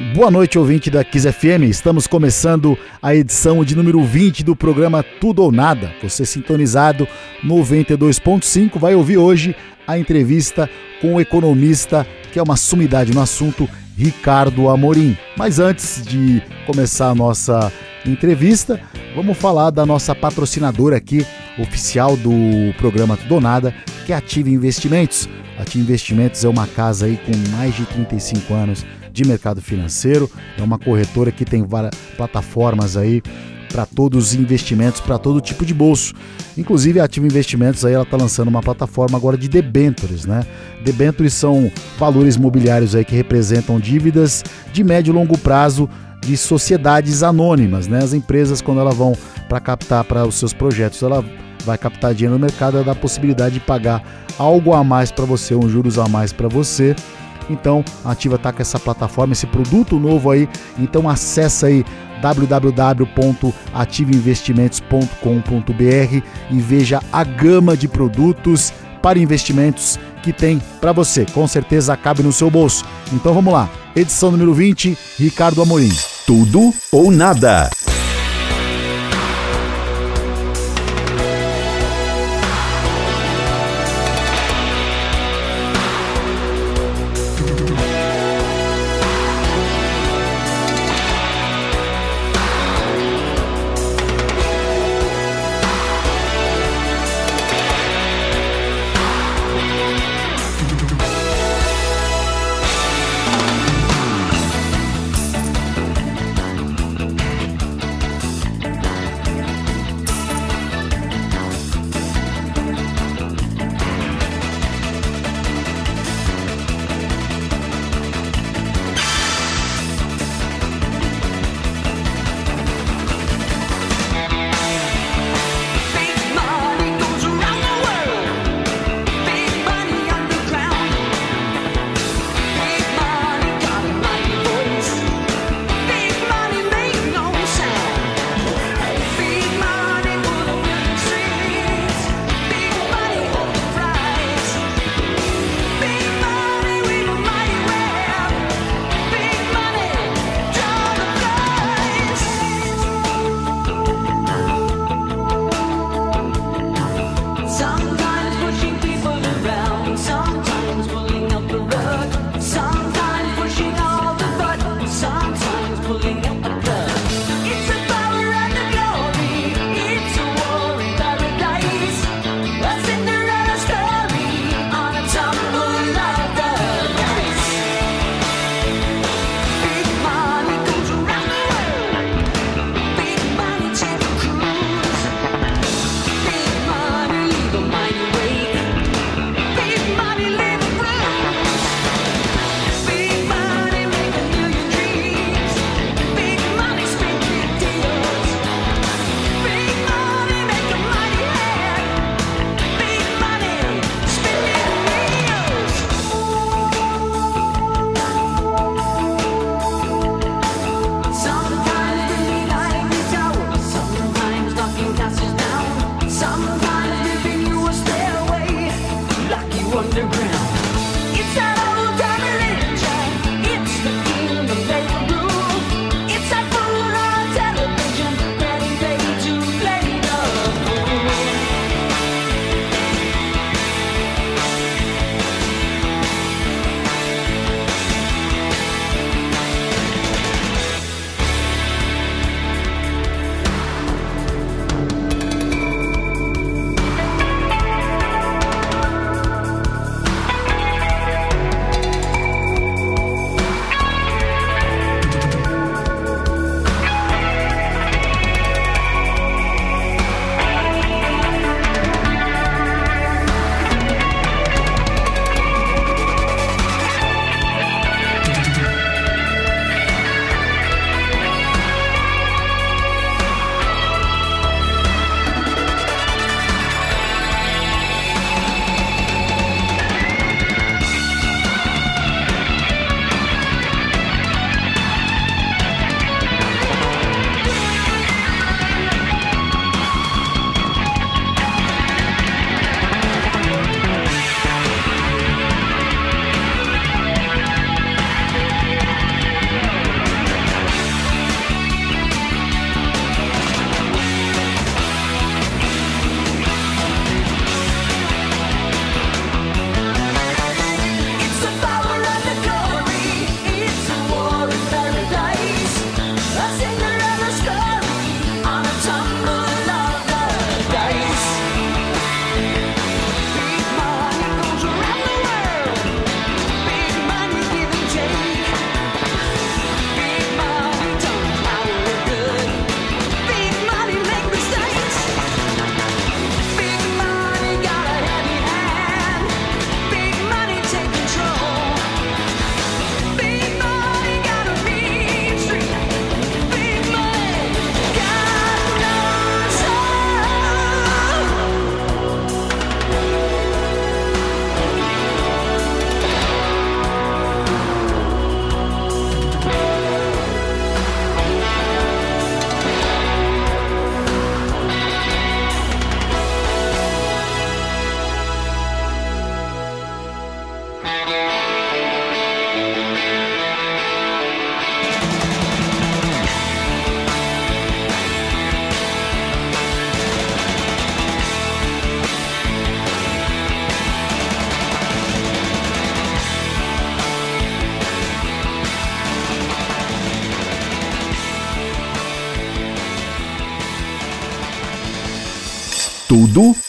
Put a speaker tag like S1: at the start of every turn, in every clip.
S1: Boa noite, ouvinte da Kiss FM. Estamos começando a edição de número 20 do programa Tudo ou Nada. Você sintonizado 92.5 vai ouvir hoje a entrevista com o economista que é uma sumidade no assunto, Ricardo Amorim. Mas antes de começar a nossa entrevista, vamos falar da nossa patrocinadora aqui, oficial do programa Tudo ou Nada, que é a Ative Investimentos. A Ative Investimentos é uma casa aí com mais de 35 anos de mercado financeiro. É uma corretora que tem várias plataformas aí para todos os investimentos, para todo tipo de bolso. Inclusive a Ativa Investimentos aí ela está lançando uma plataforma agora de debentures, né? Debentures são valores imobiliários aí que representam dívidas de médio e longo prazo de sociedades anônimas, né? As empresas quando elas vão para captar para os seus projetos, ela vai captar dinheiro no mercado, ela dá a possibilidade de pagar algo a mais para você, um juros a mais para você então, a Ativa está com essa plataforma, esse produto novo aí. Então, acessa aí www.ativeinvestimentos.com.br e veja a gama de produtos para investimentos que tem para você. Com certeza cabe no seu bolso. Então vamos lá. Edição número 20, Ricardo Amorim.
S2: Tudo ou nada.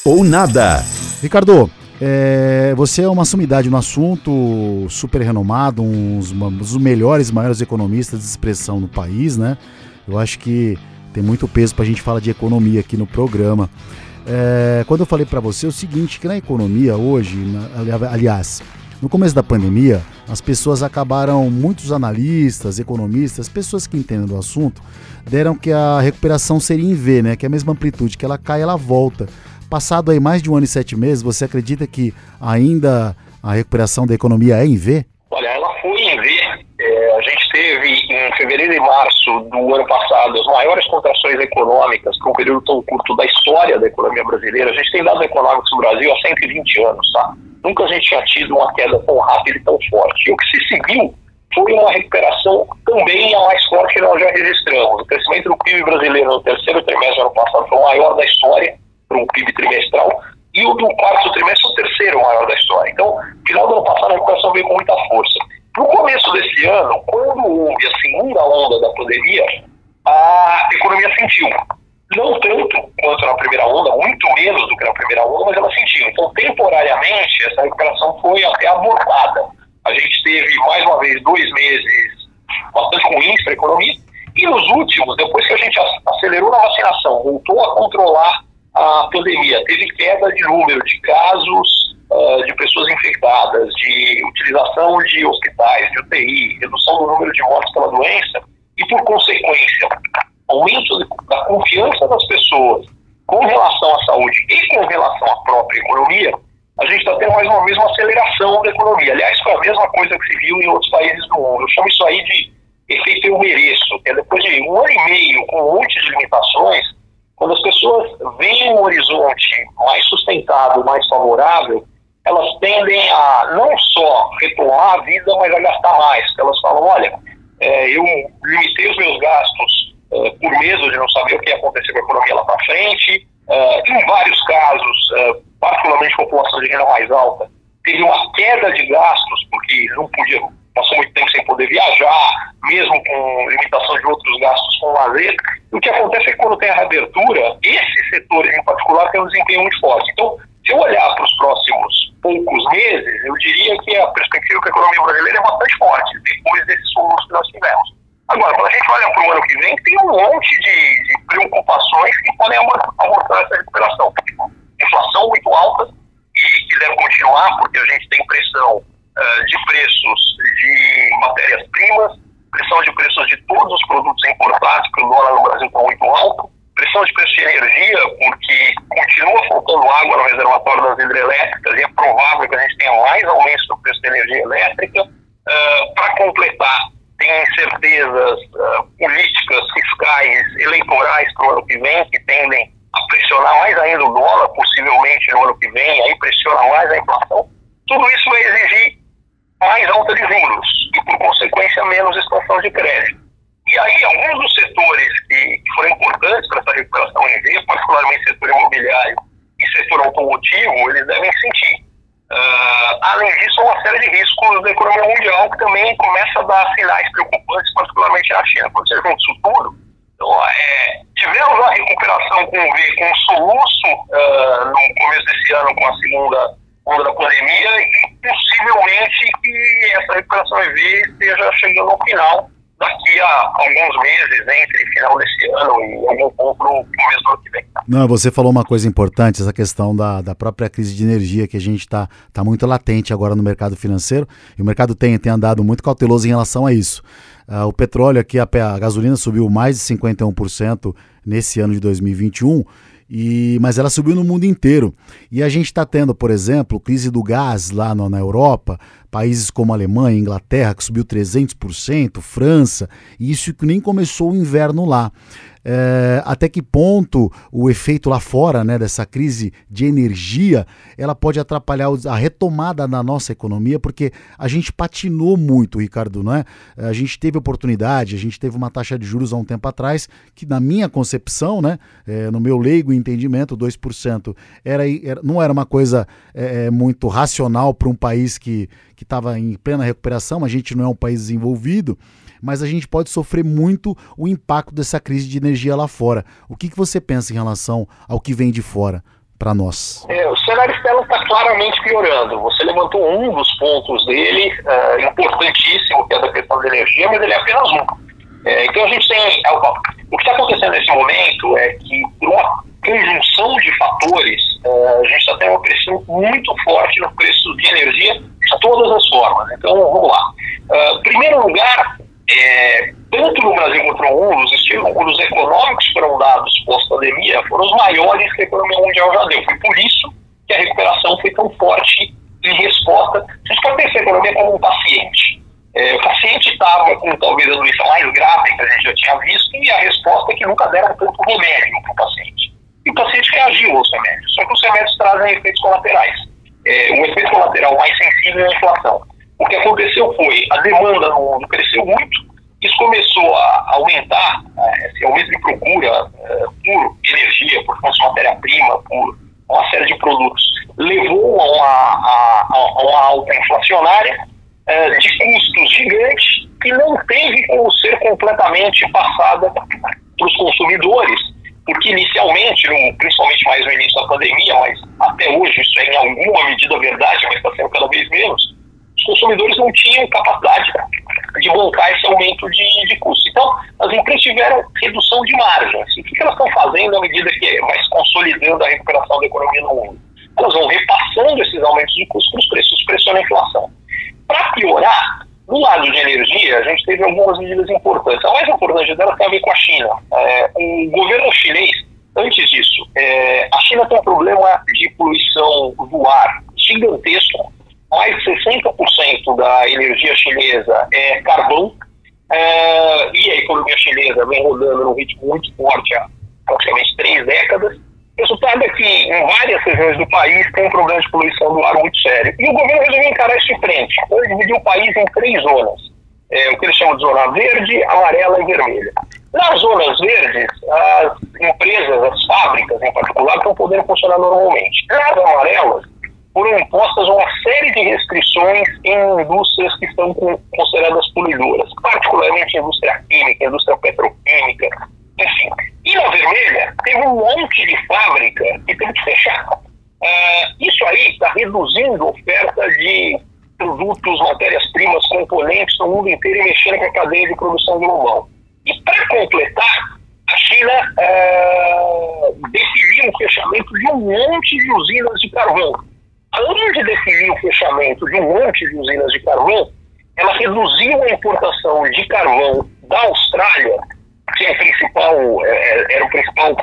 S2: Ou nada.
S1: Ricardo, é, você é uma sumidade no assunto, super renomado, um dos melhores, maiores economistas de expressão no país, né? Eu acho que tem muito peso para a gente falar de economia aqui no programa. É, quando eu falei para você o seguinte, que na economia hoje, aliás, no começo da pandemia, as pessoas acabaram, muitos analistas, economistas, pessoas que entendem do assunto, deram que a recuperação seria em V, né? Que é a mesma amplitude, que ela cai, ela volta. Passado aí mais de um ano e sete meses, você acredita que ainda a recuperação da economia é em V?
S3: Olha, ela foi em V. É, a gente teve em fevereiro e março do ano passado as maiores contrações econômicas para um período tão curto da história da economia brasileira. A gente tem dados econômicos no Brasil há 120 anos, tá? Nunca a gente tinha tido uma queda tão rápida e tão forte. E o que se seguiu foi uma recuperação também a mais forte que nós já registramos. O crescimento do PIB brasileiro no terceiro trimestre do ano passado foi o maior da história para um PIB trimestral, e o do quarto trimestre o terceiro maior da história. Então, final do ano passado, a recuperação veio com muita força. No começo desse ano, quando houve a segunda onda da pandemia, a economia sentiu. Não tanto quanto na primeira onda, muito menos do que na primeira onda, mas ela sentiu. Então, temporariamente, essa recuperação foi até abortada. A gente teve, mais uma vez, dois meses bastante ruins para a economia, e nos últimos, depois que a gente acelerou na vacinação, voltou a controlar a pandemia teve queda de número de casos uh, de pessoas infectadas, de utilização de hospitais, de UTI, redução do número de mortes pela doença e, por consequência, aumento da confiança das pessoas com relação à saúde e com relação à própria economia, a gente está tendo mais uma vez uma aceleração da economia. Aliás, foi a mesma coisa que se viu em outros países do mundo. Eu chamo isso aí de efeito eu mereço, é depois de um ano e meio com um monte de limitações, quando as pessoas veem um horizonte mais sustentável, mais favorável, elas tendem a não só retomar a vida, mas a gastar mais. Elas falam, olha, é, eu limitei os meus gastos é, por medo de não saber o que ia acontecer com a economia lá para frente. É, em vários casos, é, particularmente população de renda mais alta, teve uma queda de gastos, porque não podia passou muito tempo sem poder viajar, mesmo com limitação de outros gastos com lazer. O que acontece é que quando tem a reabertura, esses setores em particular têm um desempenho muito forte. Então, se eu olhar para os próximos poucos meses, eu diria que a perspectiva da economia brasileira é bastante forte, depois desses fomos que nós tivemos. Agora, quando a gente olha para o ano que vem, tem um monte de, de preocupações que podem amortar essa recuperação. Tipo, inflação muito alta e que deve continuar, porque a gente tem pressão uh, de preços de matérias-primas, pressão de preços de todos os produtos importados, porque o dólar no Brasil está muito alto, pressão de preço de energia, porque continua faltando água no reservatório das hidrelétricas e é provável que a gente tenha mais aumentos do preço da energia elétrica. Uh, Para completar, tem incertezas uh, políticas, fiscais, eleitorais para o ano que vem, que tendem a pressionar mais ainda o dólar, possivelmente no ano que vem, aí pressiona mais a inflação. Tudo isso vai exigir mais alta de juros e, por consequência, menos expansão de crédito. E aí, alguns dos setores que, foram importantes para essa recuperação em V, particularmente setor imobiliário e setor automotivo, eles devem sentir. Uh, além disso, uma série de riscos da economia mundial que também começa a dar sinais preocupantes, particularmente na China. Quando você junta isso tudo, então, é, tivemos uma recuperação com V, com um soluço uh, no começo desse ano, com a segunda onda da pandemia e possivelmente que essa recuperação EV esteja chegando ao final daqui a alguns meses, entre final desse ano e algum pouco no começo do ano que vem.
S1: Não, você falou uma coisa importante, essa questão da, da própria crise de energia que a gente está tá muito latente agora no mercado financeiro e o mercado tem, tem andado muito cauteloso em relação a isso. Uh, o petróleo aqui, a, a gasolina subiu mais de 51% nesse ano de 2021 e, mas ela subiu no mundo inteiro. E a gente está tendo, por exemplo, crise do gás lá no, na Europa, países como Alemanha, Inglaterra, que subiu 300%, França, e isso que nem começou o inverno lá é, até que ponto o efeito lá fora, né, dessa crise de energia, ela pode atrapalhar a retomada da nossa economia, porque a gente patinou muito, Ricardo, não é? A gente teve oportunidade, a gente teve uma taxa de juros há um tempo atrás, que na minha concepção, né, é, no meu leigo entendimento, 2% era, era, não era uma coisa é, muito racional para um país que estava em plena recuperação, a gente não é um país desenvolvido, mas a gente pode sofrer muito o impacto dessa crise de energia lá fora. O que, que você pensa em relação ao que vem de fora? para nós?
S3: É, o cenário externo está claramente piorando. Você levantou um dos pontos dele, uh, importantíssimo, que é da questão da energia, mas ele é apenas um. É, então a gente tem. É, o que está acontecendo nesse momento é que, por uma conjunção de fatores, uh, a gente está tendo uma pressão muito forte no preço de energia de todas as formas. Então vamos lá. Uh, primeiro lugar, é, tanto no Brasil quanto no mundo, os estímulos econômicos que foram dados pós-pandemia foram os maiores que a economia mundial já deu. Foi por isso que a recuperação foi tão forte em resposta. Vocês podem pensar a economia como um paciente. É, o paciente estava com talvez a doença mais grave que a gente já tinha visto e a resposta é que nunca deram tanto remédio para o paciente. E o paciente reagiu aos remédios, só que os remédios trazem efeitos colaterais. É, um efeito colateral mais sensível é a inflação. O que aconteceu foi, a demanda mundo cresceu muito, isso começou a aumentar, esse aumento de procura é, por energia, por matéria-prima, por uma série de produtos, levou a uma, a, a uma alta inflacionária é, de custos gigantes que não teve como ser completamente passada para os consumidores, porque inicialmente, no, principalmente mais no início da pandemia, mas até hoje isso é em alguma medida verdade, mas está sendo cada vez menos, os consumidores não tinham capacidade de bancar esse aumento de, de custo. Então, as empresas tiveram redução de margens. E o que elas estão fazendo à medida que vai se consolidando a recuperação da economia no mundo? Elas vão repassando esses aumentos de custos para os preços, pressionando a inflação. Para piorar, no lado de energia, a gente teve algumas medidas importantes. A mais importante delas tem a ver com a China. É, o governo chinês, antes disso, é, a China tem um problema de poluição do ar gigantesco mais de 60% da energia chinesa é carvão, é, e a economia chinesa vem rodando num ritmo muito forte há praticamente três décadas. O resultado é que em várias regiões do país tem um problema de poluição do ar muito sério. E o governo resolveu encarar isso de frente. Ele dividiu o país em três zonas. É, o que eles chamam de zona verde, amarela e vermelha. Nas zonas verdes, as empresas, as fábricas em particular, estão podendo funcionar normalmente. Nas amarelas, foram impostas uma série de restrições em indústrias que estão consideradas poluidoras, particularmente a indústria química, a indústria petroquímica, enfim. E na vermelha, teve um monte de fábrica que teve que fechar. Uh, isso aí está reduzindo a oferta de produtos, matérias-primas, componentes no mundo inteiro e mexendo com a cadeia de produção global. E para completar, a China uh, definiu o fechamento um monte de usinas de carvão além de definir o fechamento de um monte de usinas de carvão, ela reduziu a importação de carvão da Austrália, que é principal, é, é era o principal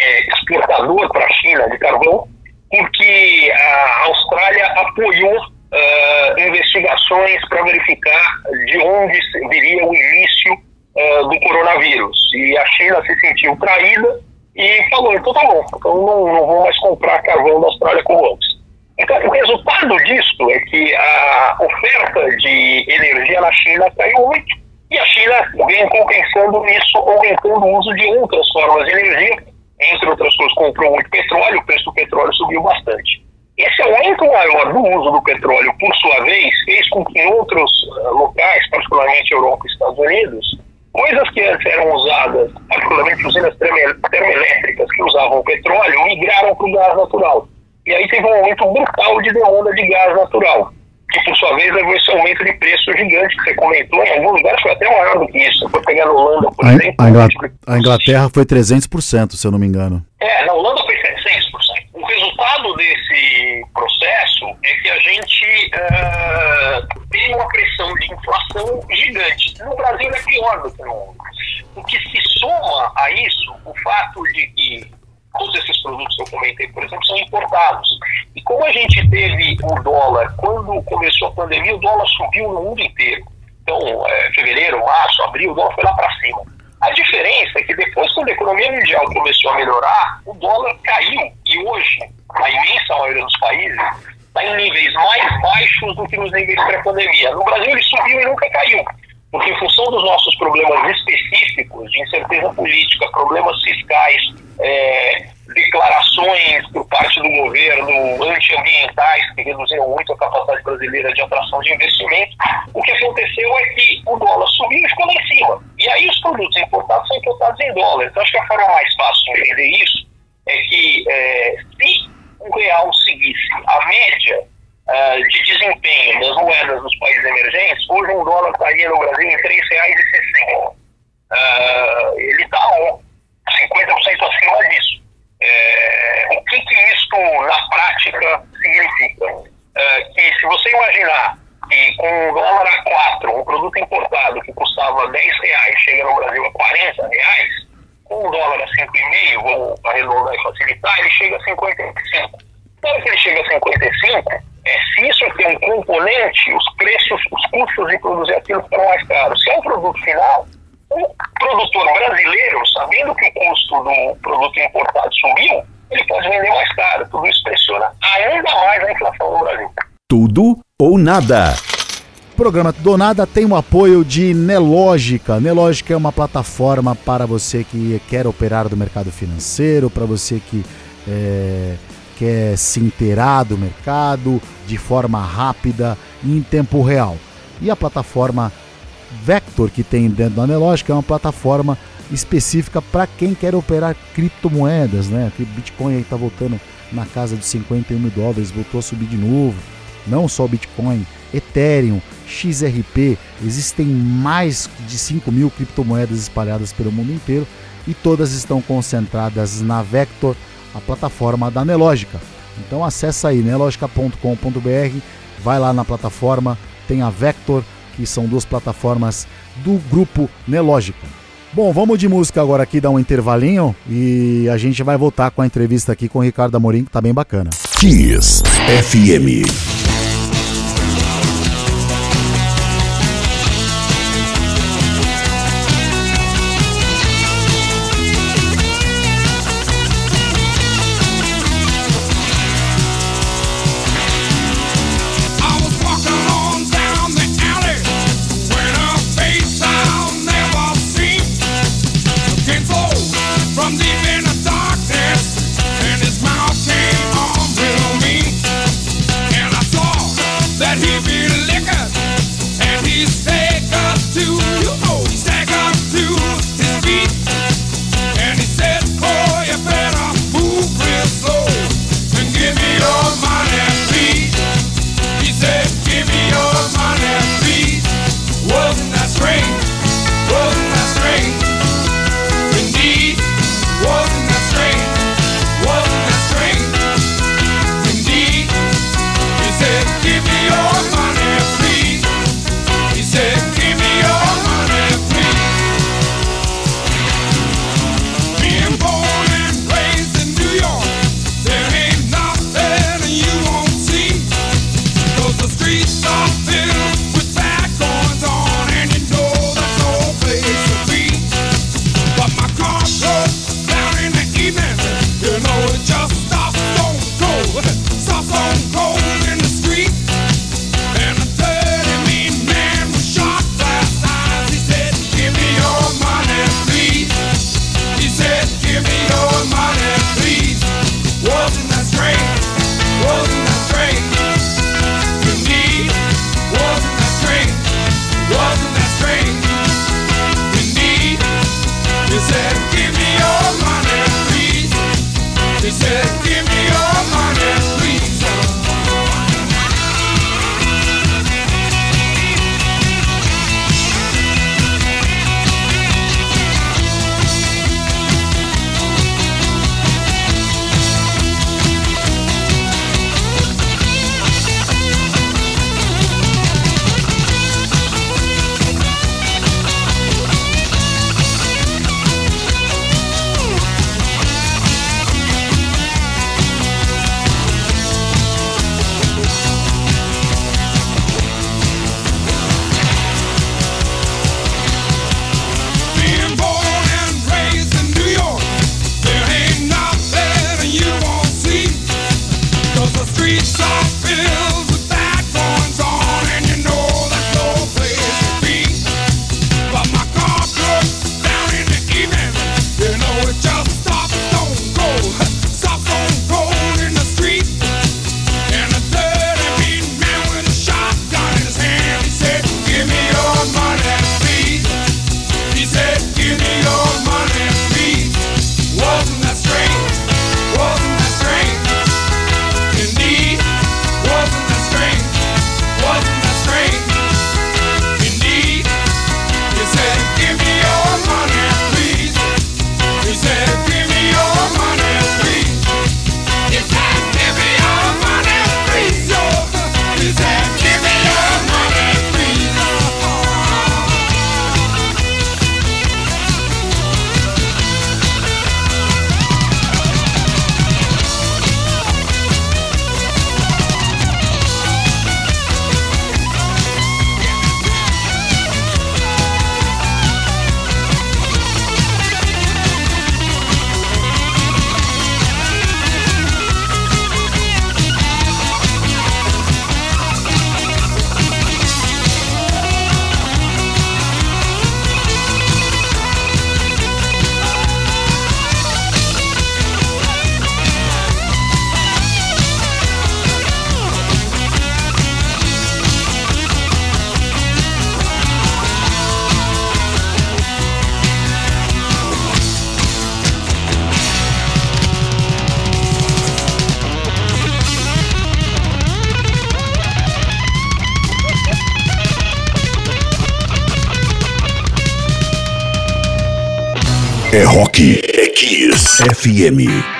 S3: é, exportador para a China de carvão, porque a Austrália apoiou uh, investigações para verificar de onde viria o início uh, do coronavírus. E a China se sentiu traída e falou, então tá bom, então não, não vou mais comprar carvão da Austrália como antes. Então, o resultado disso é que a oferta de energia na China caiu muito e a China vem compensando isso, aumentando o uso de outras formas de energia. Entre outras coisas, comprou muito petróleo, o preço do petróleo subiu bastante. Esse aumento maior do uso do petróleo, por sua vez, fez com que outros uh, locais, particularmente Europa e Estados Unidos, coisas que antes eram usadas, particularmente usinas termoelétricas que usavam petróleo, migraram para o gás natural. E aí teve um aumento brutal de demanda de gás natural, que por sua vez levou esse aumento de preço gigante que você comentou. Em alguns lugares foi até maior do que isso. Você foi pegar na Holanda, por
S1: a,
S3: exemplo.
S1: A, Inglaterra, a Inglaterra foi 300%, se eu não me engano.
S3: É, na Holanda foi 700%. Resultado desse processo é que a gente uh, tem uma pressão de inflação gigante. No Brasil é pior do que no mundo. O que se soma a isso, o fato de que todos esses produtos que eu comentei, por exemplo, são importados. E como a gente teve o dólar, quando começou a pandemia, o dólar subiu no mundo inteiro. Então, é, fevereiro, março, abril, o dólar foi lá para cima. A diferença é que depois, quando a economia mundial começou a melhorar, o dólar caiu. E hoje, a imensa maioria dos países está em níveis mais baixos do que nos níveis pré-pandemia. No Brasil, ele subiu e nunca caiu. Porque, em função dos nossos problemas específicos de incerteza política, problemas fiscais, é, declarações por parte do governo antiambientais que reduziram muito a capacidade brasileira de atração de investimento, o que aconteceu é que o dólar subiu e ficou lá em cima. E aí os produtos importados são importados em dólar. Então acho que a forma mais fácil de entender isso é que é, se real seguisse a média uh, de desempenho das moedas dos países emergentes, hoje um dólar estaria no Brasil em R$ 3,60. Uh, ele está 50% acima disso. É, o que, que isso na prática significa? É, que se você imaginar que com um dólar a 4, um produto importado que custava 10 reais chega no Brasil a 40 reais, com um dólar a 5,5, vou arredondar e facilitar, ele chega a 55. Então, que ele chega a 55, é, se isso tem um componente, os preços, os custos de produzir aquilo ficam mais caros. Se é um produto final, o produtor brasileiro, sabendo que o custo do produto importado subiu, ele pode vender mais caro. Tudo isso pressiona ainda mais a inflação no Brasil.
S2: Tudo ou nada.
S1: O programa Tudo ou Nada tem o apoio de Nelógica. Nelógica é uma plataforma para você que quer operar do mercado financeiro, para você que é, quer se inteirar do mercado de forma rápida e em tempo real. E a plataforma Vector que tem dentro da Anelógica é uma plataforma específica para quem quer operar criptomoedas, né? Que Bitcoin aí está voltando na casa de 51 mil dólares, voltou a subir de novo. Não só Bitcoin, Ethereum, XRP, existem mais de 5 mil criptomoedas espalhadas pelo mundo inteiro e todas estão concentradas na Vector, a plataforma da Nelogica. Então acessa aí nelogica.com.br, vai lá na plataforma, tem a Vector, que são duas plataformas do grupo Nelógica. Bom, vamos de música agora aqui, dar um intervalinho e a gente vai voltar com a entrevista aqui com o Ricardo Amorim, que tá bem bacana.
S2: Kiss FM. Kiss. FM.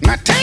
S2: Tudo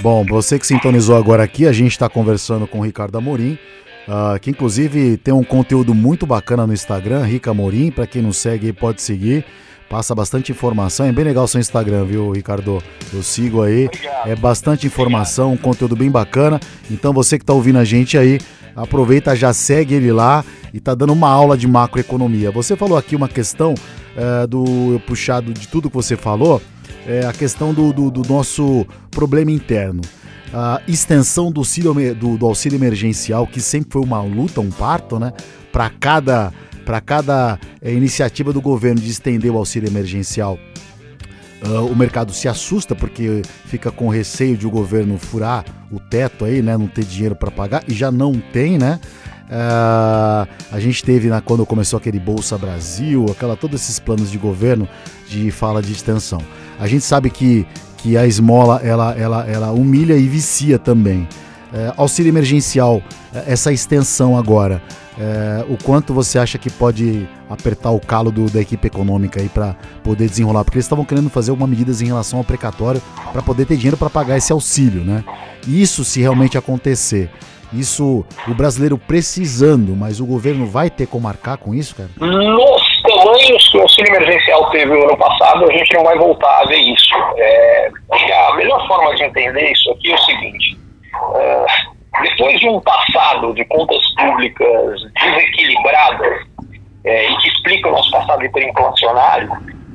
S1: Bom, você que sintonizou agora aqui, a gente está conversando com o Ricardo Amorim, uh, que inclusive tem um conteúdo muito bacana no Instagram, Rica Amorim, para quem não segue pode seguir. Passa bastante informação, é bem legal o seu Instagram, viu, Ricardo? Eu sigo aí, é bastante informação, um conteúdo bem bacana. Então você que está ouvindo a gente aí, aproveita, já segue ele lá e tá dando uma aula de macroeconomia. Você falou aqui uma questão uh, do puxado de tudo que você falou, é, a questão do, do, do, nosso problema interno. A extensão do auxílio, do, do auxílio emergencial, que sempre foi uma luta, um parto, né? Para cada, cada é, iniciativa do governo de estender o auxílio emergencial, uh, o mercado se assusta porque fica com receio de o governo furar o teto aí, né? Não ter dinheiro para pagar, e já não tem, né? Uh, a gente teve na, quando começou aquele Bolsa Brasil, aquela todos esses planos de governo de fala de extensão. A gente sabe que, que a esmola ela, ela, ela humilha e vicia também. É, auxílio emergencial, é, essa extensão agora, é, o quanto você acha que pode apertar o calo do, da equipe econômica aí para poder desenrolar? Porque eles estavam querendo fazer algumas medidas em relação ao precatório para poder ter dinheiro para pagar esse auxílio, né? Isso se realmente acontecer. Isso, o brasileiro precisando, mas o governo vai ter como marcar com isso, cara?
S3: Nossa! O auxílio emergencial teve no ano passado, a gente não vai voltar a ver isso. É, a melhor forma de entender isso aqui é o seguinte: é, depois de um passado de contas públicas desequilibradas é, e que explica o nosso passado hiperinflacionário,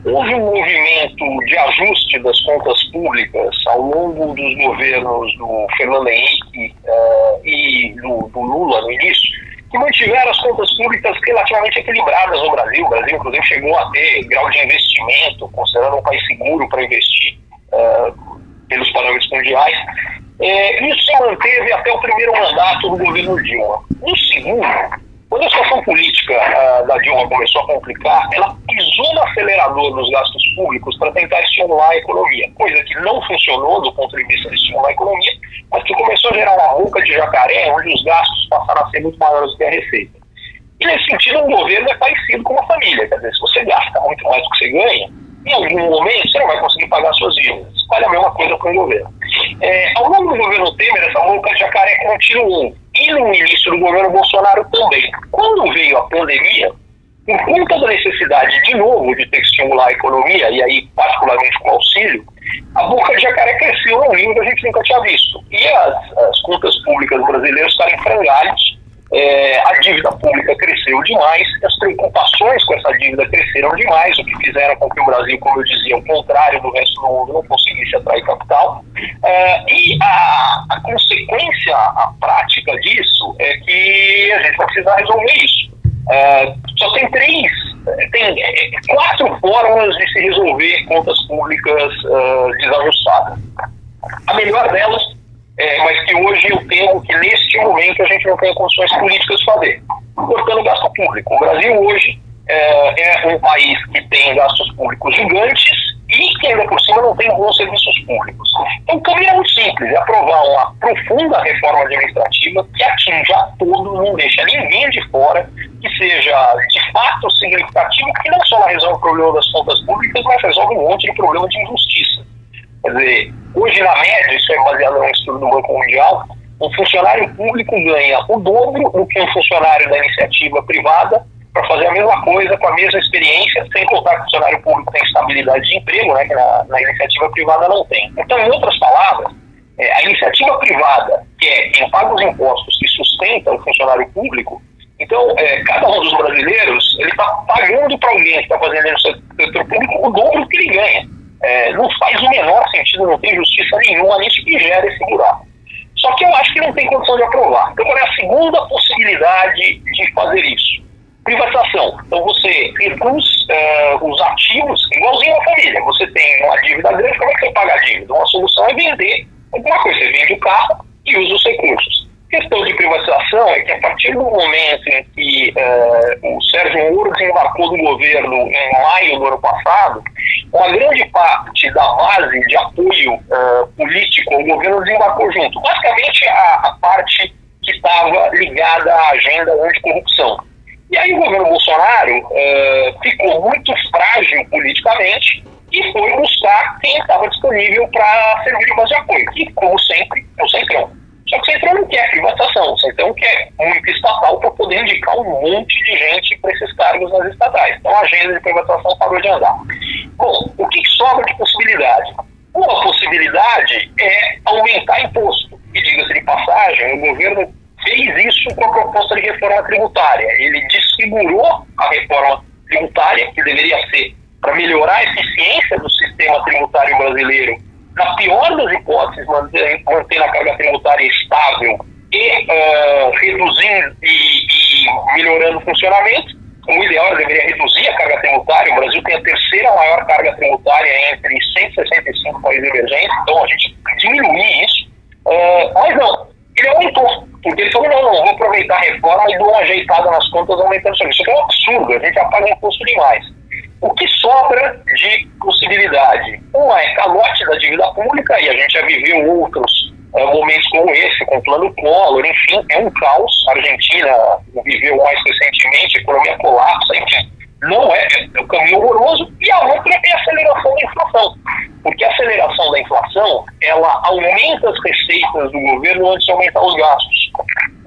S3: houve um movimento de ajuste das contas públicas ao longo dos governos do Fernando Henrique uh, e do, do Lula no início, que mantiveram as contas públicas relativamente equilibradas no Brasil. O Brasil, inclusive, chegou a ter grau de investimento, considerando um país seguro para investir uh, pelos parâmetros mundiais. É, isso se manteve até o primeiro mandato do governo Dilma. No segundo, quando a situação política uh, da Dilma começou a complicar, ela pisou no acelerador dos gastos públicos para tentar estimular a economia, coisa que não funcionou do ponto de vista de estimular a economia, mas que começou a gerar uma boca de jacaré, onde os gastos passaram a ser muito maiores do que a receita. E nesse sentido, um governo é parecido com uma família, quer dizer, se você gasta muito mais do que você ganha, em algum momento você não vai conseguir pagar suas dívidas. Vale a mesma coisa com o governo. É, ao longo do governo Temer, essa boca de jacaré continuou e no início do governo Bolsonaro também. Quando veio a pandemia, por conta da necessidade de novo de ter que estimular a economia, e aí particularmente com auxílio, a boca de jacaré cresceu num nível que a gente nunca tinha visto. E as, as contas públicas brasileiras estavam em frangalhos, é, a dívida pública cresceu demais, as preocupações com essa dívida cresceram demais, o que fizeram com que o Brasil, como eu dizia, ao contrário do resto do mundo, não conseguisse atrair capital. É, e a, a, consequência, a prática disso, é que a gente vai precisar resolver isso. É, só tem três, tem é, quatro formas de se resolver contas públicas uh, desajustadas. A melhor delas é, mas que hoje eu temo que neste momento a gente não tem condições políticas de fazer, cortando gasto público. O Brasil hoje é, é um país que tem gastos públicos gigantes e que ainda por cima não tem bons serviços públicos. Então o caminho é muito simples, é aprovar uma profunda reforma administrativa que atinja todo, não deixa ninguém de fora, que seja de fato significativo, que não só resolve o problema das contas públicas, mas resolve um monte de problema de injustiça. Quer dizer, hoje na média, isso é baseado num estudo do Banco Mundial, um funcionário público ganha o dobro do que um funcionário da iniciativa privada para fazer a mesma coisa com a mesma experiência, sem contar que o funcionário público tem estabilidade de emprego, né, que na, na iniciativa privada não tem. Então, em outras palavras, é, a iniciativa privada, que é quem paga os impostos que sustenta o funcionário público, então, é, cada um dos brasileiros, ele está pagando para alguém que está fazendo no setor público o dobro que ele ganha. É, não faz o menor sentido, não tem justiça nenhuma nisso que gera esse buraco. Só que eu acho que não tem condição de aprovar. Então, qual é a segunda possibilidade de fazer isso? Privatização. Então, você reduz uh, os ativos, igualzinho a família. Você tem uma dívida grande, como é que você paga a dívida? Uma solução é vender alguma coisa. Você vende o carro e usa os recursos questão de privatização é que a partir do momento em que uh, o Sérgio Moro desembarcou do governo em maio do ano passado, uma grande parte da base de apoio uh, político ao governo desembarcou junto. Basicamente a, a parte que estava ligada à agenda anticorrupção. E aí o governo Bolsonaro uh, ficou muito frágil politicamente e foi buscar quem estava disponível para servir de base de apoio, que, como sempre, é o Centrão. Só que o Centrão não quer privatização, o Centrão quer muito estatal para poder indicar um monte de gente para esses cargos nas estatais. Então a agenda de privatização parou de andar. Bom, o que sobra de possibilidade? Uma possibilidade é aumentar imposto. E diga-se de passagem, o governo fez isso com a proposta de reforma tributária. Ele desfigurou a reforma tributária, que deveria ser para melhorar a eficiência do sistema tributário brasileiro na pior das hipóteses, manter, manter a carga tributária estável e uh, reduzindo e, e, melhorando o funcionamento. O ideal deveria reduzir a carga tributária. O Brasil tem a terceira maior carga tributária entre 165 países emergentes, então a gente diminuir isso. Uh, mas não, ele aumentou, porque ele falou: não, não, vou aproveitar a reforma e dou uma ajeitada nas contas aumentando isso. Isso é um absurdo, a gente já paga imposto demais. O que sobra de possibilidade? Uma é calote da dívida pública, e a gente já viveu outros é, momentos como esse, com o plano Collor, enfim, é um caos. A Argentina viveu mais recentemente, a economia colapsa, enfim. Não é, é um caminho horroroso. E a outra é a aceleração da inflação. Porque a aceleração da inflação, ela aumenta as receitas do governo antes de aumentar os gastos.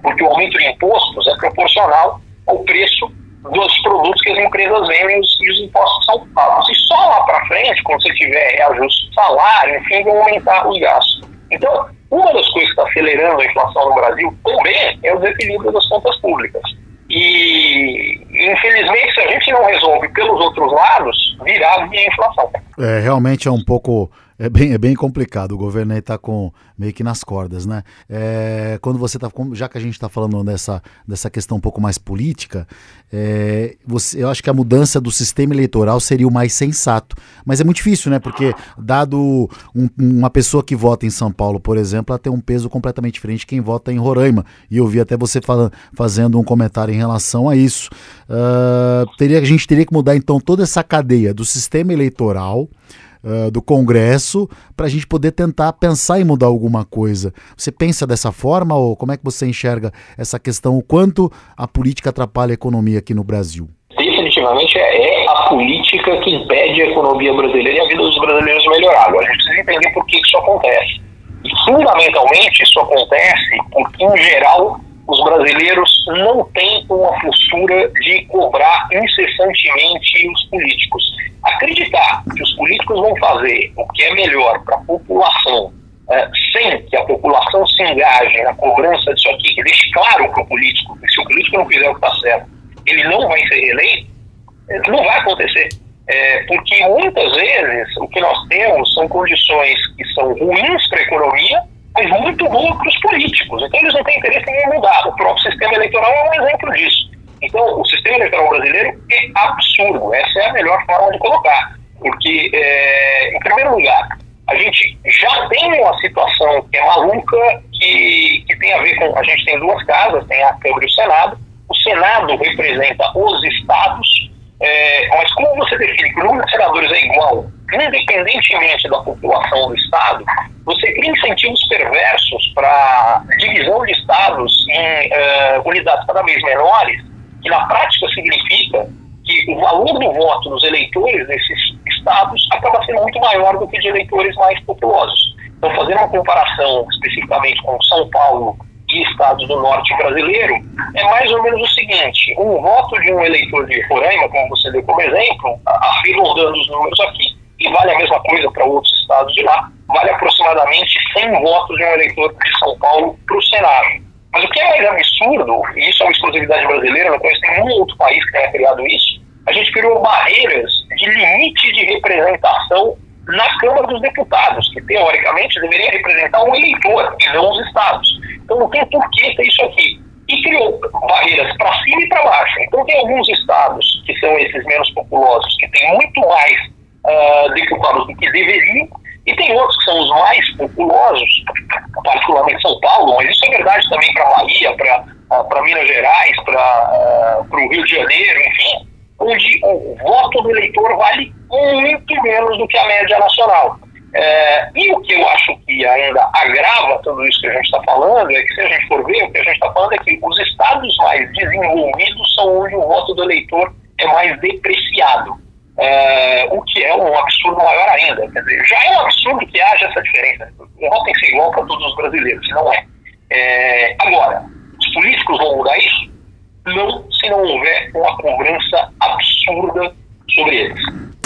S3: Porque o aumento de impostos é proporcional ao preço dos produtos que as empresas vendem e os impostos são pagos. E só lá para frente, quando você tiver reajuste de salário, enfim, vão aumentar os gastos. Então, uma das coisas que está acelerando a inflação no Brasil também é o desequilíbrio das contas públicas. E, infelizmente, se a gente não resolve pelos outros lados, virá via inflação.
S1: É, realmente é um pouco É bem, é bem complicado. O governo aí está com meio que nas cordas, né? É, quando você está, já que a gente está falando dessa, dessa questão um pouco mais política, é, você, eu acho que a mudança do sistema eleitoral seria o mais sensato. Mas é muito difícil, né? Porque dado um, uma pessoa que vota em São Paulo, por exemplo, ela tem um peso completamente diferente de quem vota em Roraima. E eu vi até você fala, fazendo um comentário em relação a isso. Uh, teria, a gente teria que mudar então toda essa cadeia do sistema eleitoral do Congresso para a gente poder tentar pensar em mudar alguma coisa. Você pensa dessa forma ou como é que você enxerga essa questão, o quanto a política atrapalha a economia aqui no Brasil?
S3: Definitivamente é a política que impede a economia brasileira e a vida dos brasileiros melhorar. Agora a gente precisa entender por que isso acontece. E, fundamentalmente, isso acontece porque, em geral, os brasileiros não têm uma postura de cobrar incessantemente os políticos. Acreditar que os políticos vão fazer o que é melhor para a população, é, sem que a população se engaje na cobrança disso aqui, que deixe claro para o político que se o político não fizer o que está certo, ele não vai ser reeleito, não vai acontecer. É, porque muitas vezes o que nós temos são condições que são ruins para a economia mas muito bom para os políticos. Então eles não têm interesse em mudar. O próprio sistema eleitoral é um exemplo disso. Então o sistema eleitoral brasileiro é absurdo. Essa é a melhor forma de colocar. Porque, é, em primeiro lugar, a gente já tem uma situação que é maluca, que, que tem a ver com. A gente tem duas casas, tem a Câmara e o Senado. O Senado representa os estados, é, mas como você define que o número de senadores é igual independentemente da população do Estado, você cria incentivos perversos para divisão de estados em uh, unidades cada vez menores, que na prática significa que o valor do voto dos eleitores desses estados acaba sendo muito maior do que de eleitores mais populosos. Então, fazendo uma comparação especificamente com São Paulo e estados do norte brasileiro, é mais ou menos o seguinte: um voto de um eleitor de Roraima, como você deu como exemplo, arredondando os números aqui, e vale a mesma coisa para outros estados de lá, vale aproximadamente 100 votos de um eleitor de São Paulo para o Senado. Mas o que é mais absurdo, e isso é uma exclusividade brasileira, não conheço nenhum outro país que tenha criado isso, a gente criou barreiras de limite de representação na Câmara dos Deputados, que teoricamente deveria representar um eleitor e não os estados. Então não tem por que ter isso aqui. E criou barreiras para cima e para baixo. Então tem alguns estados, que são esses menos populosos, que têm muito mais uh, deputados do que deveriam, e tem outros que são os mais populosos, particularmente São Paulo, mas isso é verdade também para Bahia, para uh, Minas Gerais, para uh, o Rio de Janeiro, enfim, onde o voto do eleitor vale muito menos do que a média nacional. É, e o que eu acho que ainda agrava tudo isso que a gente está falando é que, se a gente for ver, o que a gente está falando é que os estados mais desenvolvidos são onde o voto do eleitor é mais depreciado é, o que é um absurdo maior ainda. Quer dizer, já é um absurdo que haja essa diferença. Voto tem igual para todos os brasileiros, não é. é. Agora, os políticos vão mudar isso? Não, se não houver uma cobrança absurda sobre eles.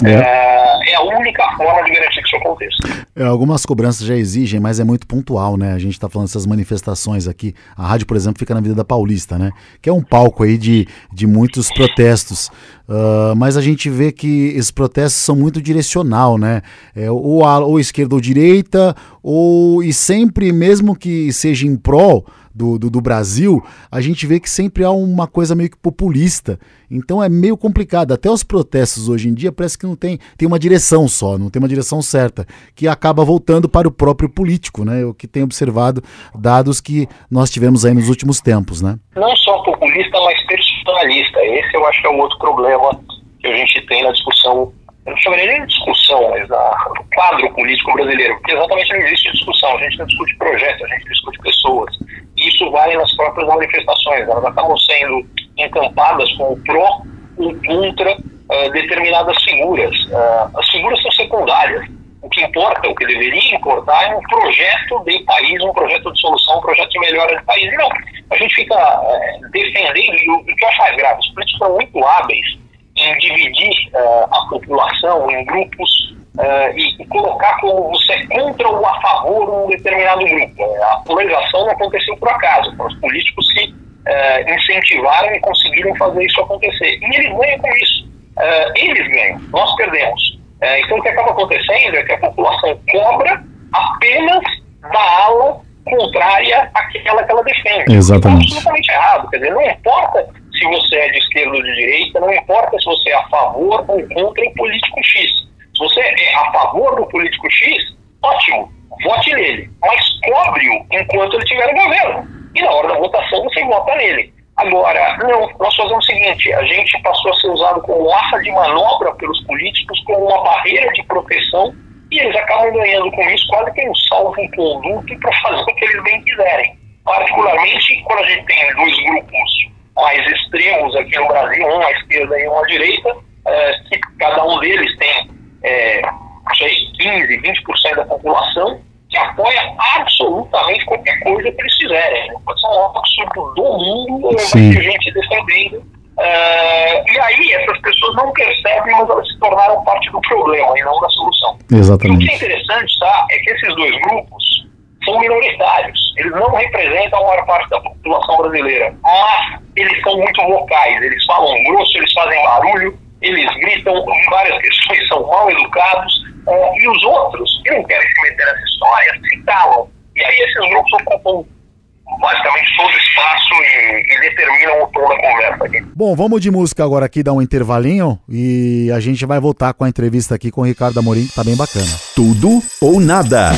S3: É. é. é. a única forma de garantir que isso aconteça.
S1: É, algumas cobranças já exigem, mas é muito pontual, né? A gente está falando dessas manifestações aqui. A rádio, por exemplo, fica na Vida da Paulista, né? Que é um palco aí de, de muitos protestos. Uh, mas a gente vê que esses protestos são muito direcional, né? É, ou, a, ou esquerda ou direita, ou e sempre, mesmo que seja em prol do, do, do, Brasil, a gente vê que sempre há uma coisa meio que populista. Então é meio complicado. Até os protestos hoje em dia parece que não tem, tem uma direção só, não tem uma direção certa, que acaba voltando para o próprio político, né? O que tem observado dados que nós tivemos aí nos últimos tempos, né?
S3: Não só populista, mas personalista. Esse eu acho que é um outro problema que a gente tem na discussão eu não chamaria nem de discussão, mas a, o quadro político brasileiro, porque exatamente não existe discussão, a gente não discute projeto, a gente discute pessoas. Isso vale nas próprias manifestações, elas acabam sendo encampadas com o pró ou contra uh, determinadas figuras. Uh, as figuras são secundárias. O que importa, o que deveria importar é um projeto de país, um projeto de solução, um projeto de melhora de país. Não, a gente fica uh, defendendo, e o, que eu acho grave, os políticos são muito hábeis em dividir a população em grupos uh, e, e, colocar como você é contra ou a favor um determinado grupo. A polarização não aconteceu por acaso, foram os políticos que uh, incentivaram e conseguiram fazer isso acontecer. E eles ganham com isso. eles ganham, nós perdemos. É, então, o que acaba acontecendo é que a população cobra apenas da ala contrária àquela que ela defende.
S1: Exatamente.
S3: Isso é absolutamente errado. Quer dizer, não importa se você é de esquerda ou de direita, não importa se você é a favor ou contra o político X. Se você é a favor do político X, ótimo, vote nele, mas cobre-o enquanto ele estiver no governo. E na hora da votação você vota nele. Agora, não, nós fazemos o seguinte: a gente passou a ser usado como massa de manobra pelos políticos, como uma barreira de proteção, e eles acabam ganhando com isso quase que um salvo-conduto para fazer o que eles bem quiserem. Particularmente quando a gente tem dois grupos mais extremos aqui no Brasil, um à esquerda e um à direita, é, que cada um deles tem é, sei, 15, 20% da população que apoia absolutamente qualquer coisa que eles fizerem. Pode ser um absurdo do mundo, gente defendendo. Uh, e aí essas pessoas não percebem, mas elas se tornaram parte do problema e não da solução.
S1: Exatamente.
S3: E o que é interessante, tá, é que esses dois grupos são minoritários. Eles não representam a maior parte da população brasileira, mas eles são muito vocais. Eles falam grosso, eles fazem barulho, eles gritam, em várias questões são mal educados, uh, e os outros, que não querem se meter nessa história, se calam. E aí esses grupos ocupam basicamente todo o espaço e, e, determinam o tom da conversa aqui.
S1: Bom, vamos de música agora aqui, dar um intervalinho e a gente vai voltar com a entrevista aqui com o Ricardo Amorim, que tá bem bacana.
S4: Tudo ou nada.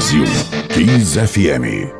S4: Brasil. 15 FM.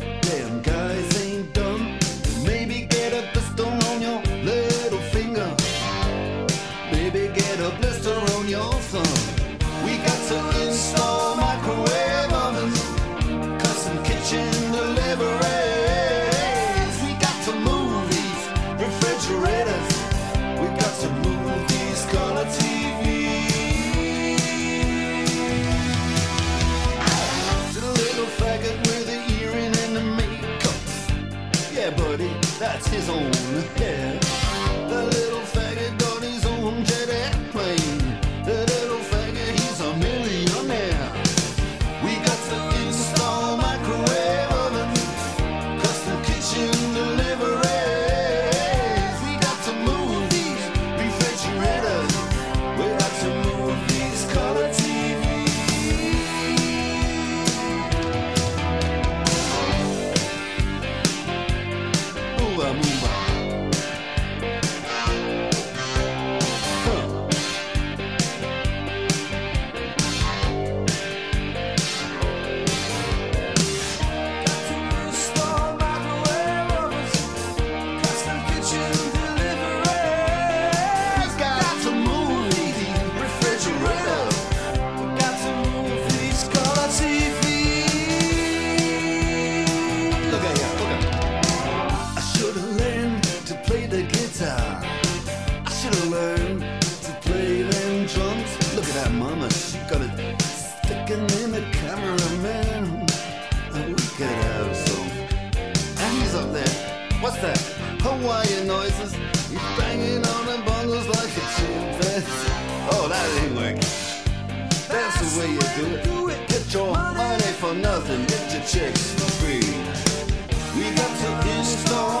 S5: nothing, get your chicks for free. We got to install.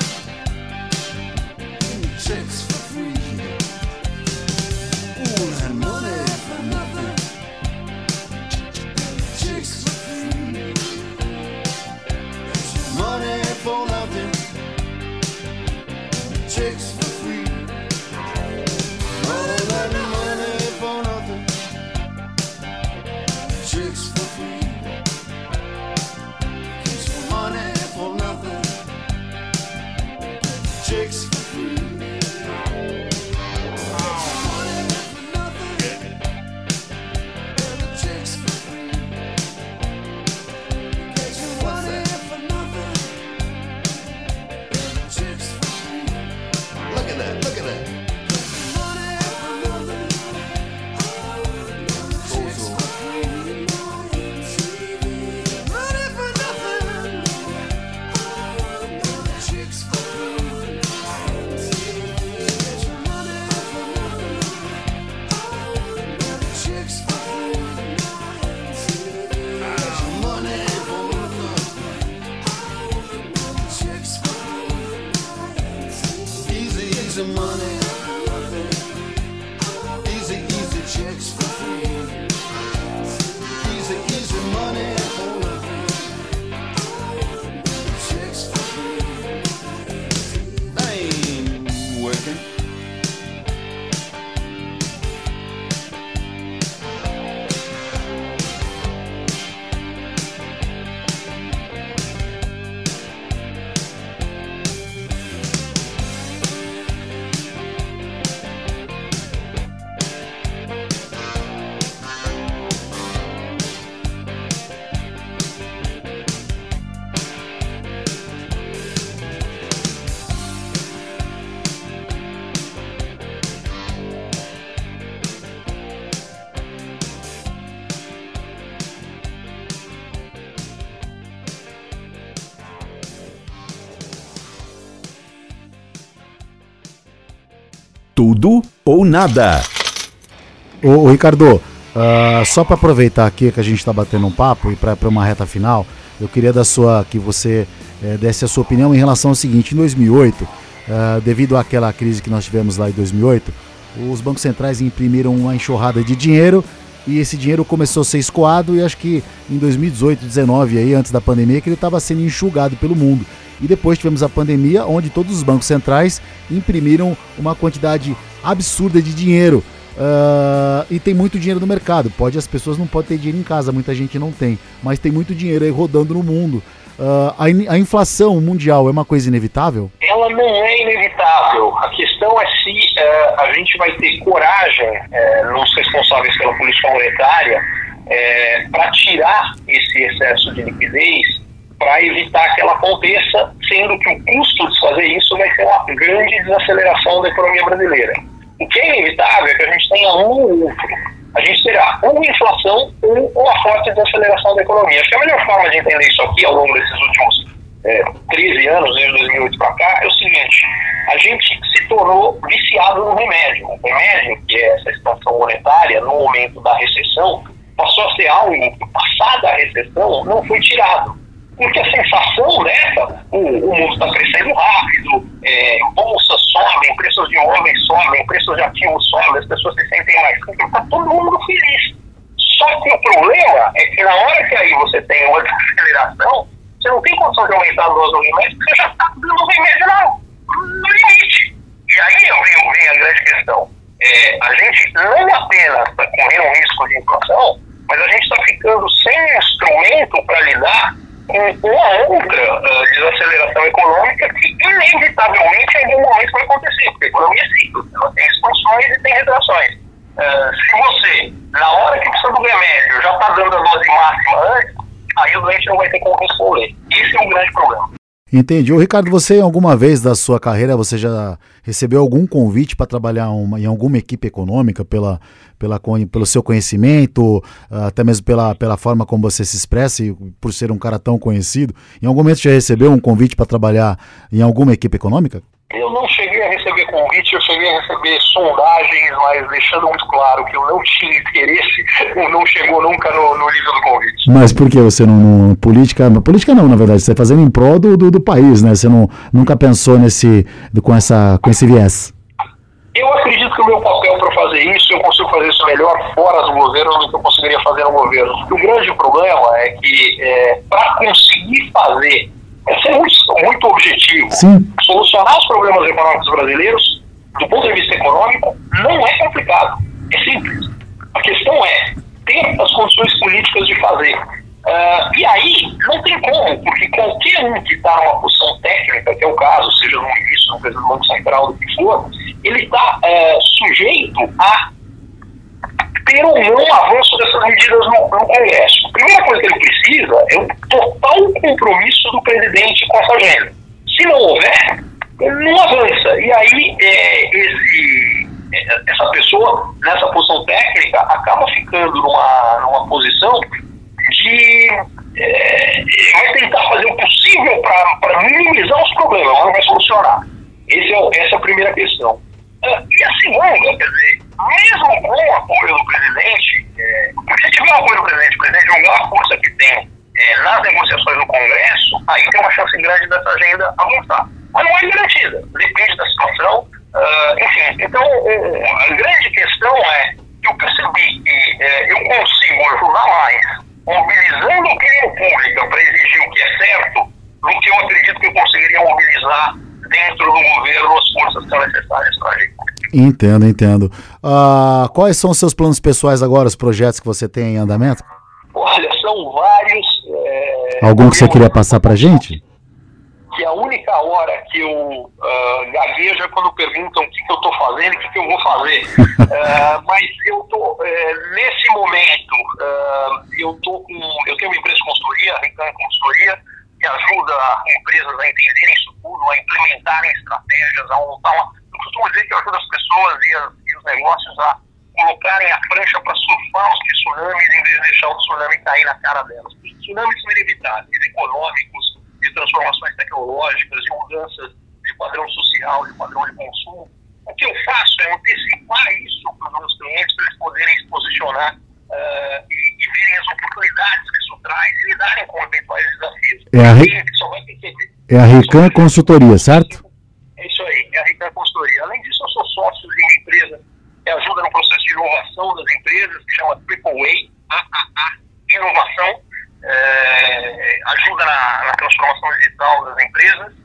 S2: Tudo ou nada.
S1: Ô, Ricardo, ah, só para aproveitar aqui que a gente está batendo um papo e para uma reta final, eu queria da sua que você eh, desse a sua opinião em relação ao seguinte: em 2008, ah, devido àquela crise que nós tivemos lá em 2008, os bancos centrais imprimiram uma enxurrada de dinheiro e esse dinheiro começou a ser escoado e acho que em 2018, 2019 aí antes da pandemia que ele estava sendo enxugado pelo mundo. E depois tivemos a pandemia onde todos os bancos centrais imprimiram uma quantidade absurda de dinheiro. Ah, e tem muito dinheiro no mercado. Pode as pessoas não podem ter dinheiro em casa, muita gente não tem, mas tem muito dinheiro aí rodando no mundo. Ah, a, in- a inflação mundial é uma coisa inevitável?
S3: ela não é inevitável. A questão é se eh, a gente vai ter coragem eh, nos responsáveis pela política monetária para tirar esse excesso de liquidez para evitar que ela aconteça, sendo que o custo de fazer isso vai ser uma grande desaceleração da economia brasileira. O que é inevitável é que a gente tenha um ou outro. A gente terá ou inflação ou uma forte desaceleração da economia. Acho que a melhor forma de entender isso aqui ao longo desses últimos é, 13 anos, desde 2008 para cá, é o seguinte: a gente se tornou viciado no remédio. O remédio, que é essa expansão monetária, no momento da recessão, passou a ser algo que, passada a recessão, não foi tirado. Porque a sensação dessa, o, o mundo está crescendo rápido, é, bolsas sobem, preços de imóveis sobem, preços de ativos sobem, as pessoas se sentem mais ricas, está todo mundo feliz. Só que o problema é que na hora que aí você tem uma desaceleração, você não tem condição de aumentar a dose do remédio, porque você já está dando remédio no, no limite. E aí vem, vem a grande questão. É, a gente não apenas está correndo um risco de inflação, mas a gente está ficando sem instrumento para lidar uma outra desaceleração econômica que inevitavelmente em algum momento vai acontecer, porque a economia é ciclo, ela tem expansões e tem retrações. Ah, se você, na hora que precisa do remédio, já está dando a dose máxima antes, aí o doente não vai ter como responder. Esse é um grande problema.
S1: Entendi. Ô, Ricardo, você alguma vez da sua carreira você já recebeu algum convite para trabalhar uma- em alguma equipe econômica pela, pela, pelo seu conhecimento, ah, até mesmo pela, pela forma como você se expressa e por ser um cara tão conhecido? Em algum momento já recebeu um convite para trabalhar em alguma equipe econômica?
S3: Eu não cheguei a receber convite, eu cheguei a receber sondagens, mas deixando muito claro que eu não tinha interesse, não chegou nunca no, no nível do convite.
S1: Mas por que você não, não- política, política não, na verdade, você está fazendo em prol do, do, do país, né? Você não, nunca pensou nesse, com, essa, com esse viés?
S3: Eu acredito que o meu papel para fazer isso, eu consigo fazer isso melhor fora do governo do que eu conseguiria fazer no governo. O grande problema é que para conseguir fazer, é ser muito, muito objetivo,
S1: Sim.
S3: solucionar os problemas econômicos brasileiros, do ponto de vista econômico, não é complicado. É simples. A questão é ter as condições políticas de fazer. Ah, e aí, não tem como, porque qualquer um que está numa posição técnica, que é o caso, seja no ministro, no presidente do Banco Central, do que for, ele está sujeito a ter ou não avanço dessas medidas no, no Congresso. A primeira coisa que ele precisa é o total compromisso do presidente com essa agenda. Se não houver, não avança. E aí, é, esse, é, essa pessoa, nessa posição técnica, acaba ficando numa, numa posição de. É, vai tentar fazer o possível para minimizar os problemas, mas não vai solucionar. Esse é, essa é a primeira questão. Ah, E a segunda, quer dizer, mesmo com o apoio do presidente, é, se tiver o apoio do presidente, o presidente jogar a força que tem é, nas negociações no Congresso, aí tem uma chance grande dessa agenda avançar. Mas não é garantida, depende da situação. ah, enfim, então a grande questão é que eu percebi que é, eu consigo ajudar mais mobilizando a opinião pública para exigir o que é certo do que eu acredito que eu conseguiria mobilizar dentro do governo as forças que são necessárias para agir.
S1: Entendo, entendo. Ah, quais são os seus planos pessoais agora, os projetos que você tem em andamento?
S3: Olha, são vários. é,
S1: Algum que você queria passar pra gente?
S3: Que a única hora que eu ah, gaguejo é quando perguntam o que, que eu estou fazendo e o que, que eu vou fazer. Ah, mas eu tô eh, nesse momento, ah, eu tô com. Eu tenho uma empresa de consultoria, a Rican Consultoria, que ajuda empresas a entenderem isso tudo, a implementarem estratégias, a montar uma. Eu costumo dizer que eu ajudo as pessoas e, as- e os negócios a colocarem a prancha para surfar os tsunamis em vez de deixar o tsunami cair na cara delas. Os tsunamis são inevitáveis, econômicos, de transformações tecnológicas, de mudanças de padrão social, de padrão de consumo. O que eu faço é antecipar isso para os meus clientes, para eles poderem se posicionar uh, e, e, verem as oportunidades que isso traz e lidarem com eventuais desafios.
S1: É a, Re... é a Rican Consultoria, certo?
S3: É isso aí, é a Rican Consultoria. Além disso, eu sou sócio de uma empresa que ajuda no processo de inovação das empresas, que chama Triple A, AAA, Inovação, é, ajuda na, na, business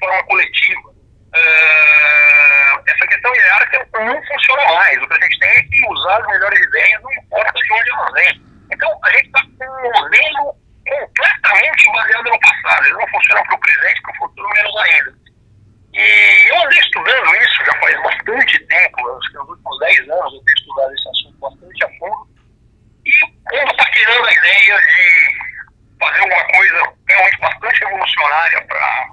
S3: forma coletiva. Uh, essa questão hierárquica não funciona mais. O que a gente tem é que usar as melhores ideias, não importa de onde elas vêm. Então, a gente está com um modelo completamente baseado no passado. Ele não funciona para o presente, para o futuro, menos ainda. E eu andei estudando isso já faz bastante tempo, acho que nos últimos 10 anos eu tenho estudado esse assunto bastante a fundo. E eu está querendo a ideia de fazer uma coisa realmente bastante revolucionária para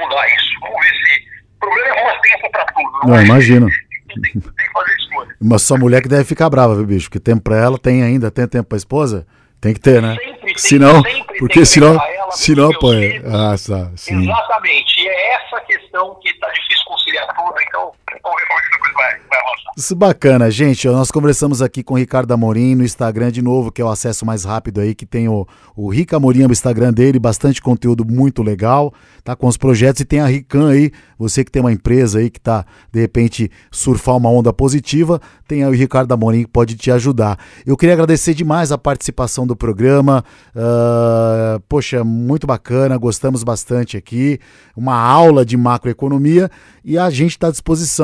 S3: mudar isso. Vamos ver se. O problema é arrumar tempo para tudo.
S1: Não, não
S3: é?
S1: imagino.
S3: Tem, tem, que fazer escolha.
S1: Mas sua mulher que deve ficar brava, viu, bicho? Porque tempo para ela tem ainda, tem tempo para a esposa? Tem que ter, né?
S3: Sempre,
S1: senão,
S3: sempre
S1: porque senão, senão, pô, é-
S3: ah,
S1: tá, sim.
S3: Exatamente. E é essa questão que está difícil conciliar tudo, então vamos coisa vai, vai.
S1: Isso bacana, gente. Nós conversamos aqui com o Ricardo Amorim no Instagram de novo, que é o acesso mais rápido aí, que tem o, o Rica Amorim, o Instagram dele, bastante conteúdo muito legal, tá com os projetos e tem a Rican aí, você que tem uma empresa aí que tá, de repente, surfar uma onda positiva, tem aí o Ricardo Amorim que pode te ajudar. Eu queria agradecer demais a participação do programa, uh, poxa, muito bacana, gostamos bastante aqui, uma aula de macroeconomia e a gente está à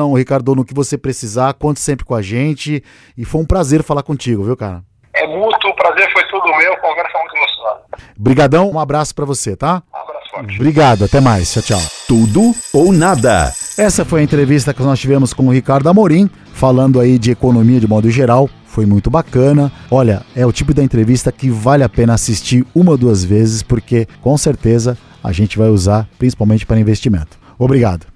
S1: disposição, Ricardo, no que você precisar, conte sempre com a gente e foi um prazer falar contigo, viu, cara?
S3: É mútuo, o prazer foi todo meu, conversa muito gostosa.
S1: Brigadão, um abraço para você, tá?
S3: Um abraço forte.
S1: Obrigado, até mais, tchau, tchau.
S2: Tudo ou nada.
S1: Essa foi a entrevista que nós tivemos com o Ricardo Amorim, falando aí de economia de modo geral. Foi muito bacana. Olha, é o tipo da entrevista que vale a pena assistir uma ou duas vezes, porque com certeza a gente vai usar principalmente para investimento. Obrigado.